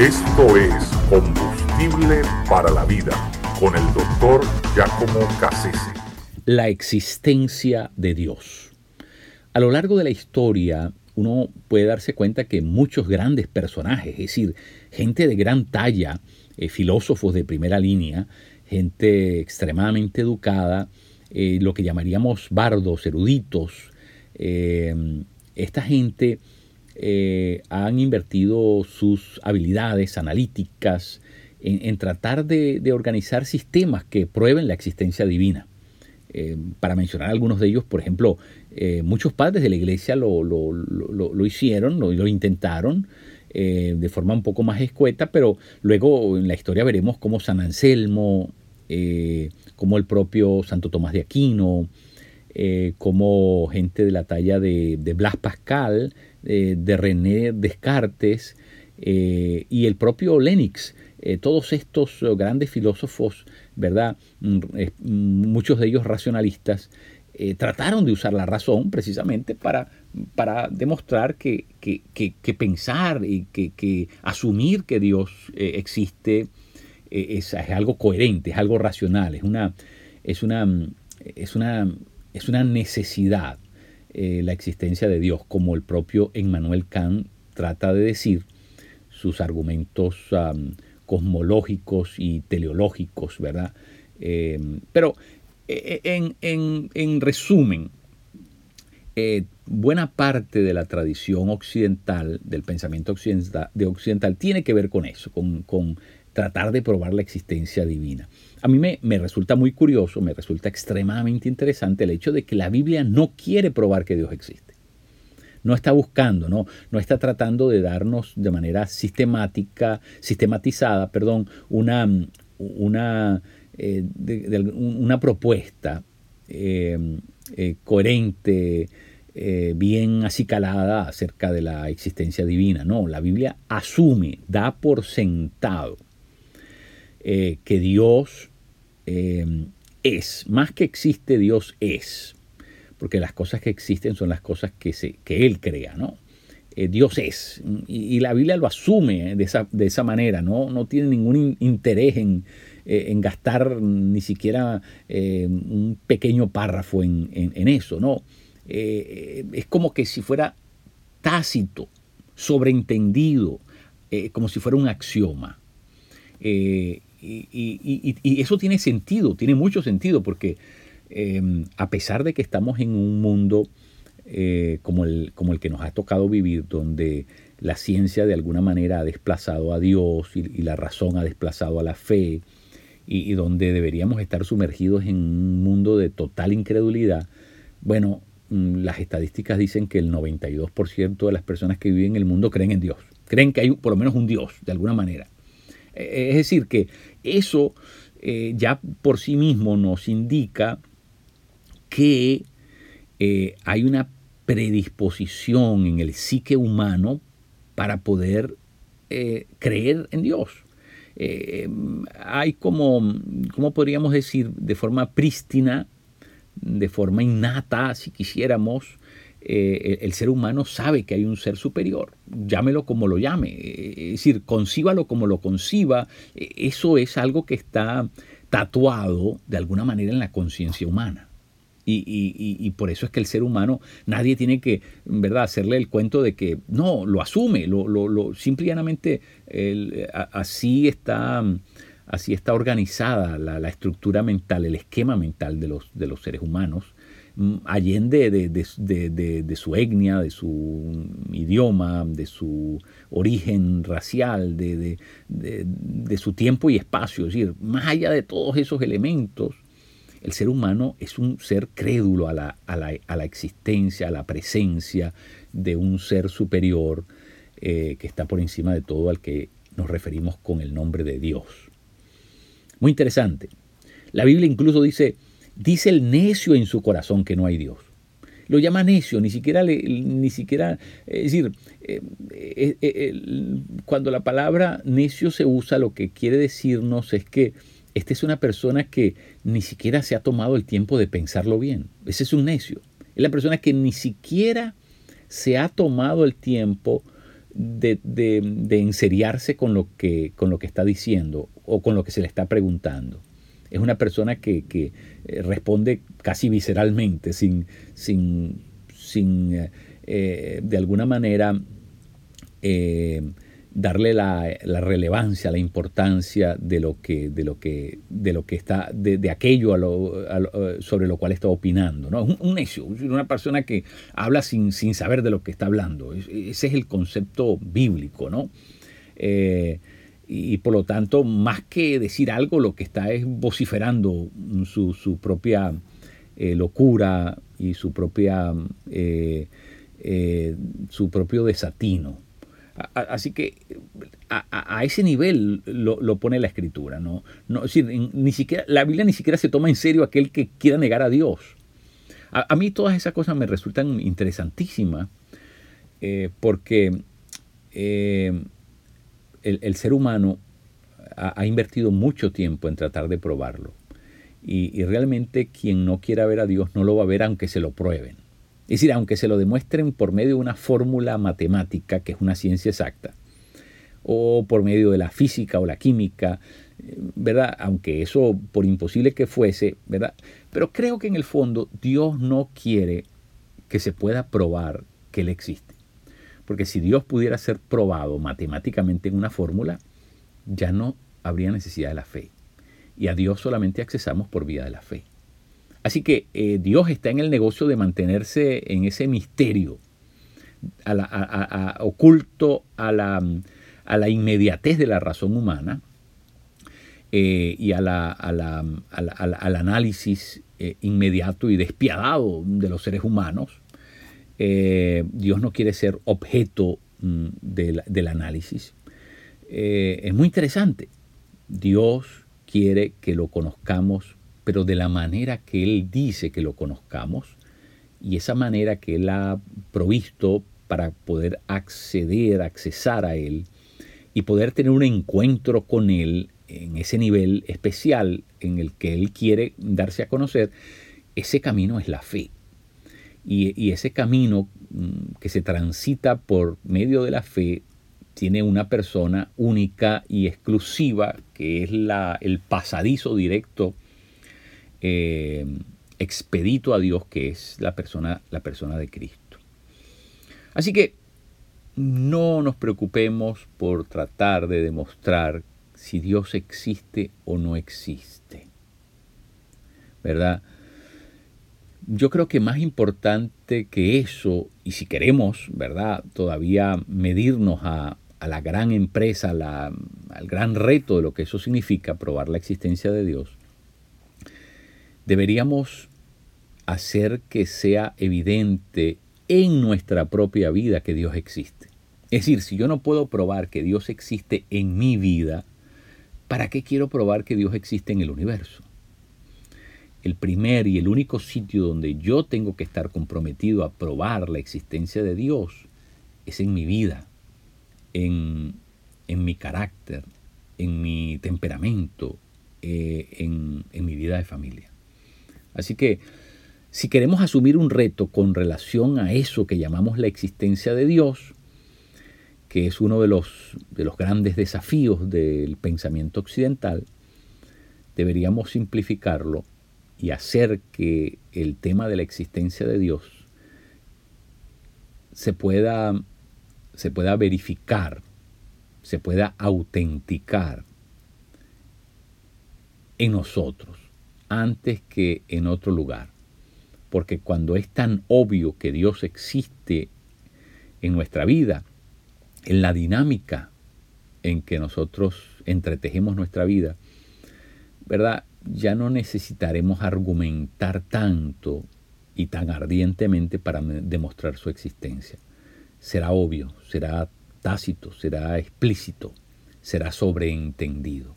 Esto es Combustible para la Vida con el doctor Giacomo Cassese. La existencia de Dios. A lo largo de la historia, uno puede darse cuenta que muchos grandes personajes, es decir, gente de gran talla, eh, filósofos de primera línea, gente extremadamente educada, eh, lo que llamaríamos bardos, eruditos, eh, esta gente han invertido sus habilidades analíticas en, tratar de, organizar sistemas que prueben la existencia divina. para mencionar algunos de ellos, por ejemplo, muchos padres de la iglesia lo, lo hicieron, lo, intentaron, eh, de forma un poco más escueta, pero luego en la historia veremos cómo San Anselmo, eh, como el propio Santo Tomás de Aquino, eh, como gente de la talla de, Blas Pascal, de René Descartes y el propio Lennox. todos estos grandes filósofos, ¿verdad? Mm, muchos de ellos racionalistas, eh, trataron de usar la razón precisamente para, para demostrar que, pensar y que, asumir que Dios eh, existe eh, es, algo coherente, es algo racional, es una, es una, es una, es una necesidad la existencia de Dios, como el propio Emmanuel Kant trata de decir, sus argumentos cosmológicos y teleológicos, ¿verdad? pero eh, en, resumen, eh, buena parte de la tradición occidental, del pensamiento occidental, de occidental, tiene que ver con eso, con, tratar de probar la existencia divina. A mí me, resulta muy curioso, me resulta extremadamente interesante el hecho de que la Biblia no quiere probar que Dios existe. No está buscando, no, no está tratando de darnos de manera sistemática, sistematizada, perdón, una, una eh, una propuesta eh, eh, coherente, bien acicalada acerca de la existencia divina. No, la Biblia asume, da por sentado que Dios es, más que existe, Dios es, porque las cosas que existen son las cosas que, se, que Él crea, ¿no? Dios es. Y, la Biblia lo asume de esa, de esa manera, ¿no? no tiene ningún interés en, eh, en gastar ni siquiera eh, un pequeño párrafo en, eso, ¿no? Eh, es como que si fuera tácito, sobreentendido, como si fuera un axioma. Y, eso tiene sentido, tiene mucho sentido, porque a pesar de que estamos en un mundo como, el, como el que nos ha tocado vivir, donde la ciencia de alguna manera ha desplazado a Dios y, la razón ha desplazado a la fe, y, donde deberíamos estar sumergidos en un mundo de total incredulidad, bueno, mm, las estadísticas dicen que el 92% de las personas que viven en el mundo creen en Dios, creen que hay por lo menos un Dios, de alguna manera. E, es decir, que eso eh, ya por sí mismo nos indica que eh, hay una predisposición en el psique humano para poder eh, creer en Dios. Eh, hay como, ¿cómo podríamos decir? De forma prístina, de forma innata, si quisiéramos, eh, el ser humano sabe que hay un ser superior, llámelo como lo llame, eh, es decir, concíbalo como lo conciba, eso es algo que está tatuado de alguna manera en la conciencia humana. Y, por eso es que el ser humano, nadie tiene que, ¿verdad?, hacerle el cuento de que no, lo asume, lo, lo, simplemente así, está, así está organizada la, estructura mental, el esquema mental de los, de los seres humanos, allende de, de, su etnia, de su idioma, de su origen racial, de, su tiempo y espacio. Es decir, más allá de todos esos elementos, el ser humano es un ser crédulo a la, a la, existencia, a la presencia de un ser superior eh, que está por encima de todo al que nos referimos con el nombre de Dios. Muy interesante. La Biblia incluso dice, dice el necio en su corazón que no hay Dios. Lo llama necio, ni siquiera, ni siquiera es decir, eh, eh, cuando la palabra necio se usa, lo que quiere decirnos es que esta es una persona que ni siquiera se ha tomado el tiempo de pensarlo bien. Ese es un necio. Es la persona que ni siquiera se ha tomado el tiempo de, de, enseriarse con lo, que, con lo que está diciendo o con lo que se le está preguntando. Es una persona que, eh, responde casi visceralmente, sin, sin, sin eh, eh, de alguna manera darle la, relevancia, la importancia de lo que, de lo que, de lo que está, de, aquello sobre lo cual está opinando. ¿no? Un, un, necio, una persona que habla sin, sin saber de lo que está hablando. Ese es el concepto bíblico, ¿no? Y por lo tanto, más que decir algo, lo que está es vociferando su, propia eh, locura y su propia eh, su propio desatino. Así que a, ese nivel lo, pone la escritura. ¿no? no decir, ni siquiera, la Biblia ni siquiera se toma en serio aquel que quiera negar a Dios. A, mí todas esas cosas me resultan interesantísimas eh, porque el, ser humano ha, invertido mucho tiempo en tratar de probarlo. Y, y realmente quien no quiera ver a Dios no lo va a ver aunque se lo prueben. Es decir, aunque se lo demuestren por medio de una fórmula matemática, que es una ciencia exacta, o por medio de la física o la química, eh, ¿verdad? Aunque eso, por imposible que fuese, ¿verdad? Pero creo que en el fondo Dios no quiere que se pueda probar que Él existe. Porque si Dios pudiera ser probado matemáticamente en una fórmula, ya no habría necesidad de la fe. Y a Dios solamente accesamos por vía de la fe. Así que eh, Dios está en el negocio de mantenerse en ese misterio, oculto a la, inmediatez de la razón humana eh, y al análisis eh, inmediato y despiadado de los seres humanos. Dios no quiere ser objeto mm, del análisis. es muy interesante. Dios quiere que lo conozcamos pero de la manera que Él dice que lo conozcamos y esa manera que Él ha provisto para poder acceder, accesar a Él y poder tener un encuentro con Él en ese nivel especial en el que Él quiere darse a conocer, ese camino es la fe. Y, ese camino mm, que se transita por medio de la fe tiene una persona única y exclusiva que es la, el pasadizo directo eh, expedito a Dios, que es la persona, la persona de Cristo. Así que no nos preocupemos por tratar de demostrar si Dios existe o no existe. ¿Verdad? Yo creo que más importante que eso, y si queremos, ¿verdad?, todavía medirnos a, la gran empresa, al gran reto de lo que eso significa, probar la existencia de Dios, deberíamos hacer que sea evidente en nuestra propia vida que Dios existe. Es decir, si yo no puedo probar que Dios existe en mi vida, ¿para qué quiero probar que Dios existe en el universo? El primer y el único sitio donde yo tengo que estar comprometido a probar la existencia de Dios es en mi vida, en, mi carácter, en mi temperamento, eh, en mi vida de familia. Así que si queremos asumir un reto con relación a eso que llamamos la existencia de Dios, que es uno de los, de los grandes desafíos del pensamiento occidental, deberíamos simplificarlo y hacer que el tema de la existencia de Dios se pueda, se pueda verificar, se pueda autenticar en nosotros antes que en otro lugar. Porque cuando es tan obvio que Dios existe en nuestra vida, en la dinámica en que nosotros entretejemos nuestra vida, ¿verdad? Ya no necesitaremos argumentar tanto y tan ardientemente para demostrar su existencia. Será obvio, será tácito, será explícito, será sobreentendido.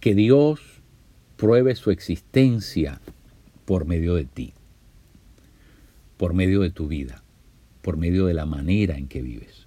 Que Dios pruebe su existencia por medio de ti, por medio de tu vida, por medio de la manera en que vives.